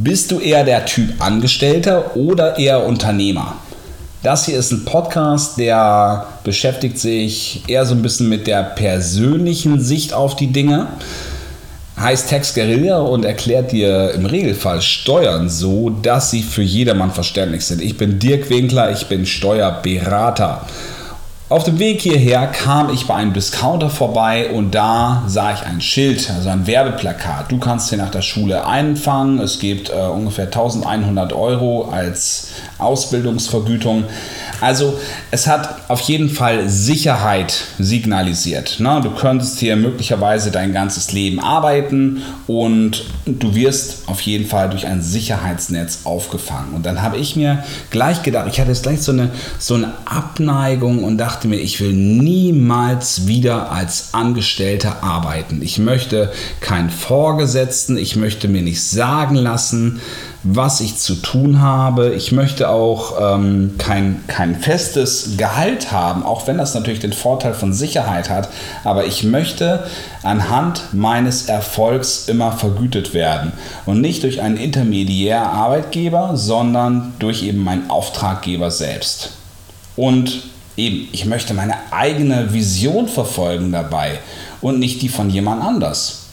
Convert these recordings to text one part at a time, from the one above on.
Bist du eher der Typ Angestellter oder eher Unternehmer? Das hier ist ein Podcast, der beschäftigt sich eher so ein bisschen mit der persönlichen Sicht auf die Dinge. Heißt Text Guerilla und erklärt dir im Regelfall Steuern so, dass sie für jedermann verständlich sind. Ich bin Dirk Winkler, ich bin Steuerberater. Auf dem Weg hierher kam ich bei einem Discounter vorbei und da sah ich ein Schild, also ein Werbeplakat. Du kannst hier nach der Schule einfangen. Es gibt äh, ungefähr 1100 Euro als Ausbildungsvergütung. Also es hat auf jeden Fall Sicherheit signalisiert. Ne? Du könntest hier möglicherweise dein ganzes Leben arbeiten und du wirst auf jeden Fall durch ein Sicherheitsnetz aufgefangen. Und dann habe ich mir gleich gedacht, ich hatte jetzt gleich so eine, so eine Abneigung und dachte mir, ich will niemals wieder als Angestellter arbeiten. Ich möchte keinen Vorgesetzten, ich möchte mir nicht sagen lassen, was ich zu tun habe. Ich möchte auch ähm, kein, kein festes Gehalt haben, auch wenn das natürlich den Vorteil von Sicherheit hat. Aber ich möchte anhand meines Erfolgs immer vergütet werden. Und nicht durch einen intermediär Arbeitgeber, sondern durch eben meinen Auftraggeber selbst. Und eben, ich möchte meine eigene Vision verfolgen dabei und nicht die von jemand anders.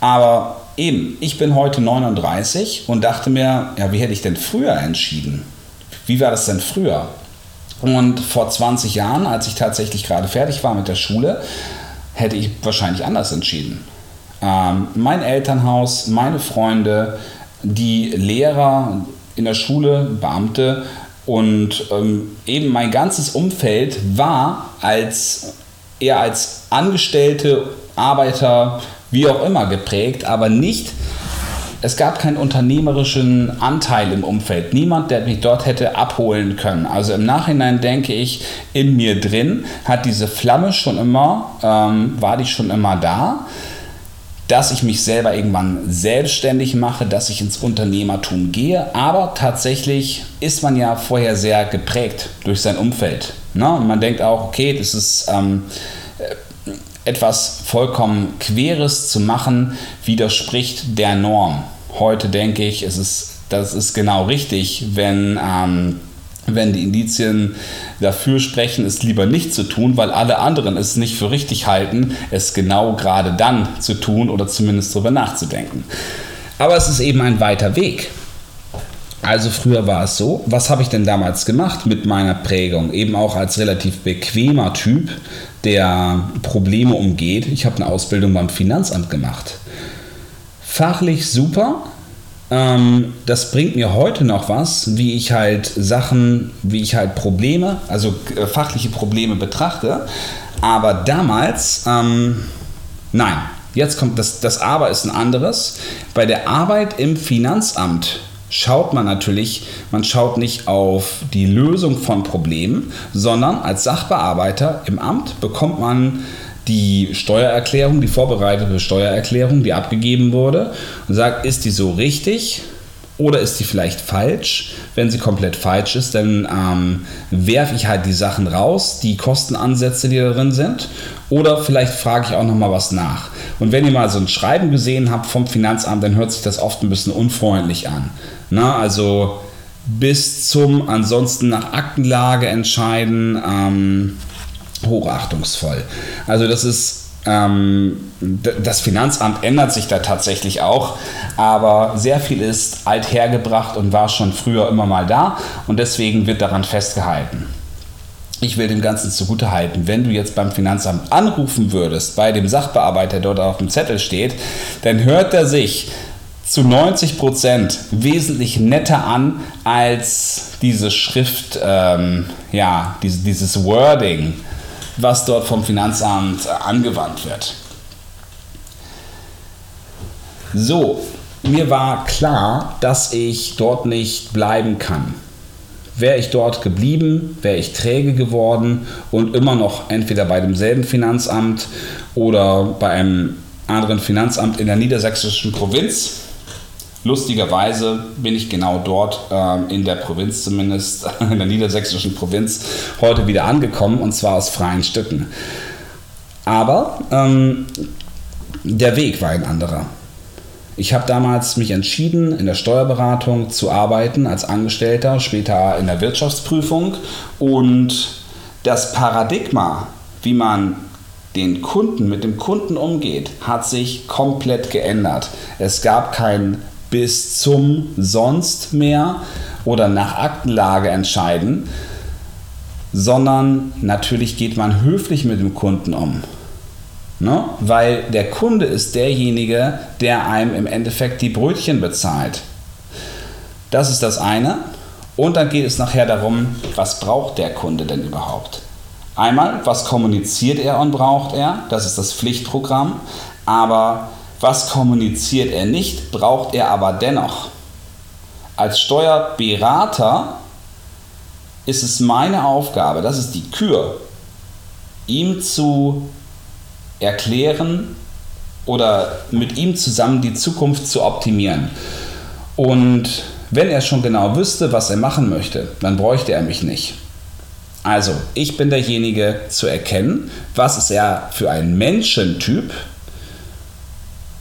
Aber eben, ich bin heute 39 und dachte mir, ja, wie hätte ich denn früher entschieden? Wie war das denn früher? Und vor 20 Jahren, als ich tatsächlich gerade fertig war mit der Schule, hätte ich wahrscheinlich anders entschieden. Ähm, mein Elternhaus, meine Freunde, die Lehrer in der Schule, Beamte und ähm, eben mein ganzes Umfeld war als eher als Angestellte, Arbeiter, wie auch immer geprägt, aber nicht, es gab keinen unternehmerischen Anteil im Umfeld. Niemand, der mich dort hätte abholen können. Also im Nachhinein denke ich, in mir drin hat diese Flamme schon immer, ähm, war die schon immer da dass ich mich selber irgendwann selbstständig mache, dass ich ins Unternehmertum gehe. Aber tatsächlich ist man ja vorher sehr geprägt durch sein Umfeld. Ne? Und man denkt auch, okay, das ist ähm, etwas vollkommen Queres zu machen, widerspricht der Norm. Heute denke ich, es ist, das ist genau richtig, wenn, ähm, wenn die Indizien dafür sprechen, es lieber nicht zu tun, weil alle anderen es nicht für richtig halten, es genau gerade dann zu tun oder zumindest darüber nachzudenken. Aber es ist eben ein weiter Weg. Also früher war es so, was habe ich denn damals gemacht mit meiner Prägung? Eben auch als relativ bequemer Typ, der Probleme umgeht. Ich habe eine Ausbildung beim Finanzamt gemacht. Fachlich super. Ähm, das bringt mir heute noch was, wie ich halt Sachen, wie ich halt Probleme, also äh, fachliche Probleme betrachte. Aber damals, ähm, nein, jetzt kommt das, das Aber ist ein anderes. Bei der Arbeit im Finanzamt schaut man natürlich, man schaut nicht auf die Lösung von Problemen, sondern als Sachbearbeiter im Amt bekommt man die Steuererklärung, die vorbereitete Steuererklärung, die abgegeben wurde und sagt, ist die so richtig? Oder ist die vielleicht falsch? Wenn sie komplett falsch ist, dann ähm, werfe ich halt die Sachen raus, die Kostenansätze, die da drin sind. Oder vielleicht frage ich auch noch mal was nach. Und wenn ihr mal so ein Schreiben gesehen habt vom Finanzamt, dann hört sich das oft ein bisschen unfreundlich an. Na, also bis zum ansonsten nach Aktenlage entscheiden, ähm, hochachtungsvoll. Also das ist ähm, das Finanzamt ändert sich da tatsächlich auch, aber sehr viel ist althergebracht und war schon früher immer mal da und deswegen wird daran festgehalten. Ich will dem Ganzen zugute halten, wenn du jetzt beim Finanzamt anrufen würdest, bei dem Sachbearbeiter, der dort auf dem Zettel steht, dann hört er sich zu 90 Prozent wesentlich netter an als diese Schrift, ähm, ja, diese, dieses Wording, was dort vom Finanzamt angewandt wird. So, mir war klar, dass ich dort nicht bleiben kann. Wäre ich dort geblieben, wäre ich träge geworden und immer noch entweder bei demselben Finanzamt oder bei einem anderen Finanzamt in der niedersächsischen Provinz Lustigerweise bin ich genau dort ähm, in der Provinz, zumindest in der niedersächsischen Provinz, heute wieder angekommen und zwar aus freien Stücken. Aber ähm, der Weg war ein anderer. Ich habe damals mich entschieden, in der Steuerberatung zu arbeiten als Angestellter, später in der Wirtschaftsprüfung. Und das Paradigma, wie man den Kunden, mit dem Kunden umgeht, hat sich komplett geändert. Es gab kein bis zum sonst mehr oder nach Aktenlage entscheiden, sondern natürlich geht man höflich mit dem Kunden um. Ne? Weil der Kunde ist derjenige, der einem im Endeffekt die Brötchen bezahlt. Das ist das eine. Und dann geht es nachher darum, was braucht der Kunde denn überhaupt? Einmal, was kommuniziert er und braucht er? Das ist das Pflichtprogramm. Aber was kommuniziert er nicht, braucht er aber dennoch. Als Steuerberater ist es meine Aufgabe, das ist die Kür, ihm zu erklären oder mit ihm zusammen die Zukunft zu optimieren. Und wenn er schon genau wüsste, was er machen möchte, dann bräuchte er mich nicht. Also, ich bin derjenige zu erkennen, was ist er für ein Menschentyp,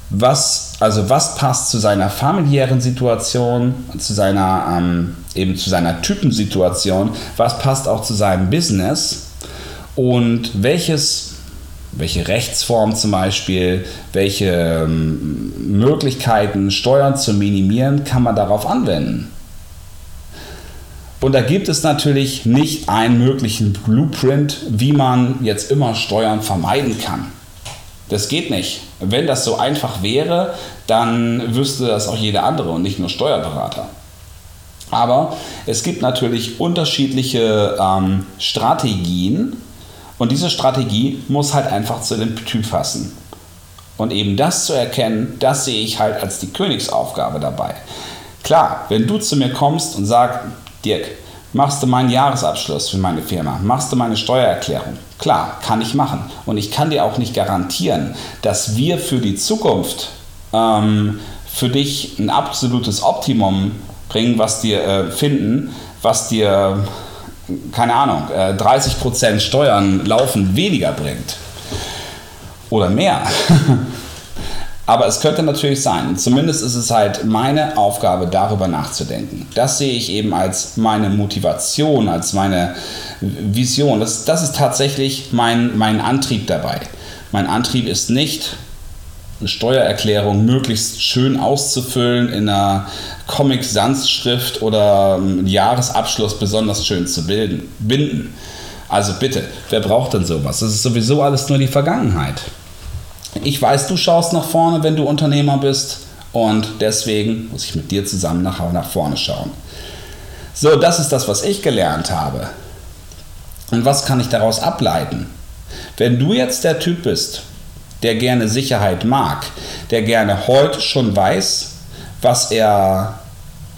was, also was passt zu seiner familiären Situation, zu seiner, ähm, eben zu seiner Typensituation, was passt auch zu seinem Business und welches welche Rechtsform zum Beispiel, welche ähm, Möglichkeiten, Steuern zu minimieren, kann man darauf anwenden. Und da gibt es natürlich nicht einen möglichen Blueprint, wie man jetzt immer Steuern vermeiden kann. Das geht nicht. Wenn das so einfach wäre, dann wüsste das auch jeder andere und nicht nur Steuerberater. Aber es gibt natürlich unterschiedliche ähm, Strategien, und diese Strategie muss halt einfach zu dem Typ passen. Und eben das zu erkennen, das sehe ich halt als die Königsaufgabe dabei. Klar, wenn du zu mir kommst und sagst, Dirk, machst du meinen Jahresabschluss für meine Firma, machst du meine Steuererklärung? Klar, kann ich machen. Und ich kann dir auch nicht garantieren, dass wir für die Zukunft ähm, für dich ein absolutes Optimum bringen, was dir äh, finden, was dir keine Ahnung, 30% äh, Steuern laufen weniger bringt. Oder mehr. Aber es könnte natürlich sein. Zumindest ist es halt meine Aufgabe, darüber nachzudenken. Das sehe ich eben als meine Motivation, als meine Vision. Das, das ist tatsächlich mein, mein Antrieb dabei. Mein Antrieb ist nicht, eine Steuererklärung möglichst schön auszufüllen in einer Comic-Sans-Schrift oder einen Jahresabschluss besonders schön zu bilden, binden. Also bitte, wer braucht denn sowas? Das ist sowieso alles nur die Vergangenheit. Ich weiß, du schaust nach vorne, wenn du Unternehmer bist und deswegen muss ich mit dir zusammen nach, nach vorne schauen. So, das ist das, was ich gelernt habe. Und was kann ich daraus ableiten? Wenn du jetzt der Typ bist, der gerne Sicherheit mag, der gerne heute schon weiß, was er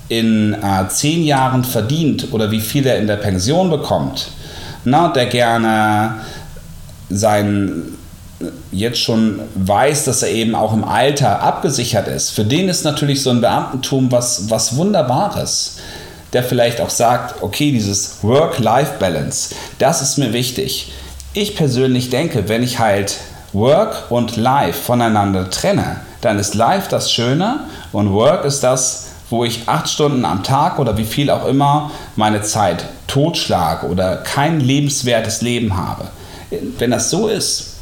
in äh, zehn Jahren verdient oder wie viel er in der Pension bekommt, na, der gerne sein jetzt schon weiß, dass er eben auch im Alter abgesichert ist. Für den ist natürlich so ein Beamtentum was, was Wunderbares. Der vielleicht auch sagt, okay, dieses Work-Life-Balance, das ist mir wichtig. Ich persönlich denke, wenn ich halt Work und Life voneinander trenne, dann ist Life das Schöne und Work ist das, wo ich acht Stunden am Tag oder wie viel auch immer meine Zeit totschlage oder kein lebenswertes Leben habe. Wenn das so ist,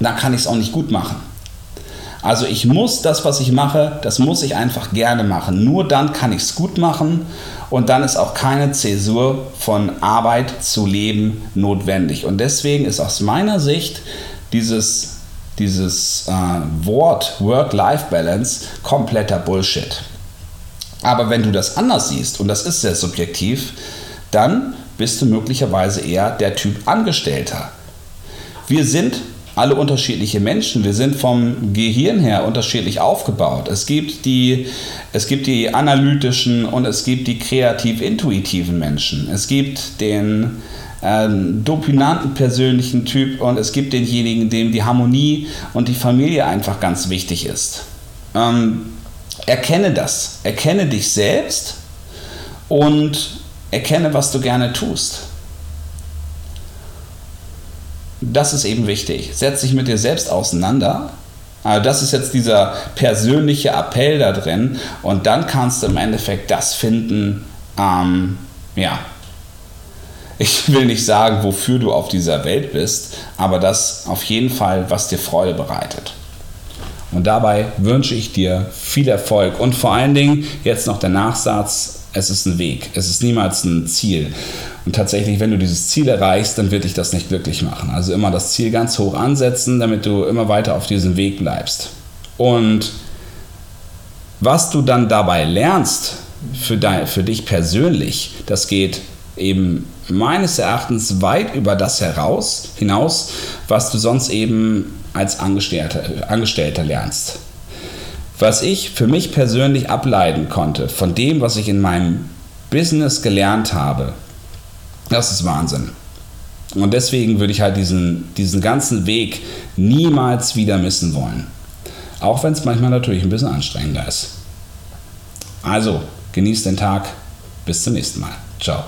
dann kann ich es auch nicht gut machen. Also ich muss das, was ich mache, das muss ich einfach gerne machen. Nur dann kann ich es gut machen und dann ist auch keine Zäsur von Arbeit zu Leben notwendig. Und deswegen ist aus meiner Sicht dieses, dieses äh, Wort Work-Life-Balance kompletter Bullshit. Aber wenn du das anders siehst, und das ist sehr subjektiv, dann bist du möglicherweise eher der Typ Angestellter. Wir sind alle unterschiedliche Menschen. Wir sind vom Gehirn her unterschiedlich aufgebaut. Es gibt die, es gibt die analytischen und es gibt die kreativ-intuitiven Menschen. Es gibt den ähm, dominanten persönlichen Typ und es gibt denjenigen, dem die Harmonie und die Familie einfach ganz wichtig ist. Ähm, erkenne das, erkenne dich selbst und erkenne, was du gerne tust. Das ist eben wichtig. Setz dich mit dir selbst auseinander Also das ist jetzt dieser persönliche Appell da drin und dann kannst du im Endeffekt das finden, ähm, ja, ich will nicht sagen, wofür du auf dieser Welt bist, aber das auf jeden Fall, was dir Freude bereitet. Und dabei wünsche ich dir viel Erfolg und vor allen Dingen jetzt noch der Nachsatz, es ist ein Weg, es ist niemals ein Ziel. Und tatsächlich, wenn du dieses Ziel erreichst, dann wird dich das nicht glücklich machen. Also immer das Ziel ganz hoch ansetzen, damit du immer weiter auf diesem Weg bleibst. Und was du dann dabei lernst für, dein, für dich persönlich, das geht eben meines Erachtens weit über das heraus, hinaus, was du sonst eben als Angestellter, Angestellter lernst. Was ich für mich persönlich ableiten konnte von dem, was ich in meinem Business gelernt habe, das ist Wahnsinn. Und deswegen würde ich halt diesen, diesen ganzen Weg niemals wieder missen wollen. Auch wenn es manchmal natürlich ein bisschen anstrengender ist. Also, genießt den Tag. Bis zum nächsten Mal. Ciao.